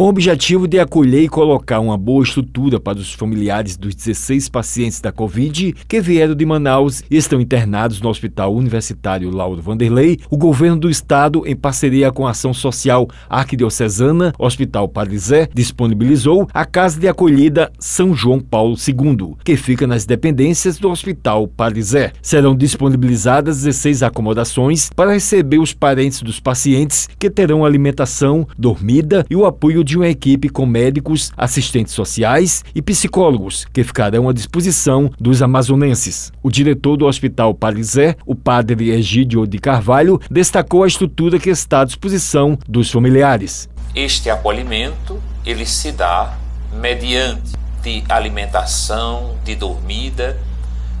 com o objetivo de acolher e colocar uma boa estrutura para os familiares dos 16 pacientes da Covid que vieram de Manaus e estão internados no Hospital Universitário Lauro Vanderlei, o governo do estado, em parceria com a Ação Social Arquidiocesana, Hospital Parisé, disponibilizou a Casa de Acolhida São João Paulo II, que fica nas dependências do Hospital Parisé. Serão disponibilizadas 16 acomodações para receber os parentes dos pacientes que terão alimentação, dormida e o apoio de uma equipe com médicos, assistentes sociais e psicólogos que ficarão à disposição dos amazonenses. O diretor do Hospital Parisé, o padre Egídio de Carvalho, destacou a estrutura que está à disposição dos familiares. Este acolhimento ele se dá mediante de alimentação, de dormida,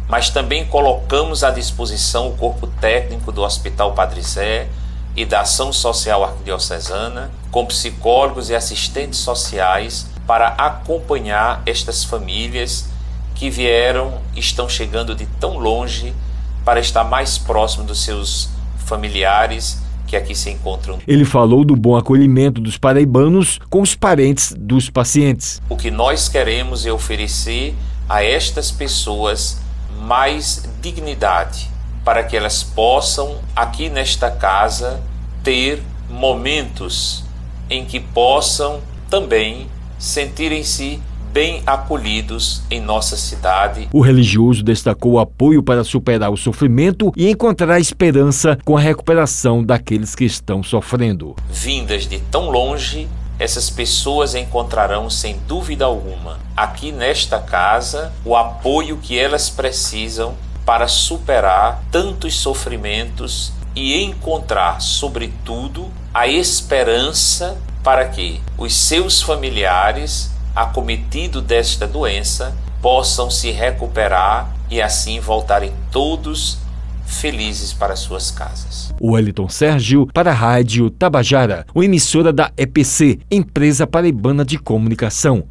mas também colocamos à disposição o corpo técnico do Hospital Padre Zé e da Ação Social Arquidiocesana, com psicólogos e assistentes sociais para acompanhar estas famílias que vieram e estão chegando de tão longe para estar mais próximo dos seus familiares que aqui se encontram. Ele falou do bom acolhimento dos paraibanos com os parentes dos pacientes. O que nós queremos é oferecer a estas pessoas mais dignidade para que elas possam aqui nesta casa ter momentos em que possam também sentirem-se bem acolhidos em nossa cidade. O religioso destacou o apoio para superar o sofrimento e encontrar esperança com a recuperação daqueles que estão sofrendo. Vindas de tão longe, essas pessoas encontrarão, sem dúvida alguma, aqui nesta casa, o apoio que elas precisam para superar tantos sofrimentos e encontrar, sobretudo, a esperança para que os seus familiares acometido desta doença possam se recuperar e assim voltarem todos felizes para suas casas. Wellington Sérgio para a Rádio Tabajara, uma emissora da EPC, Empresa Paraibana de Comunicação.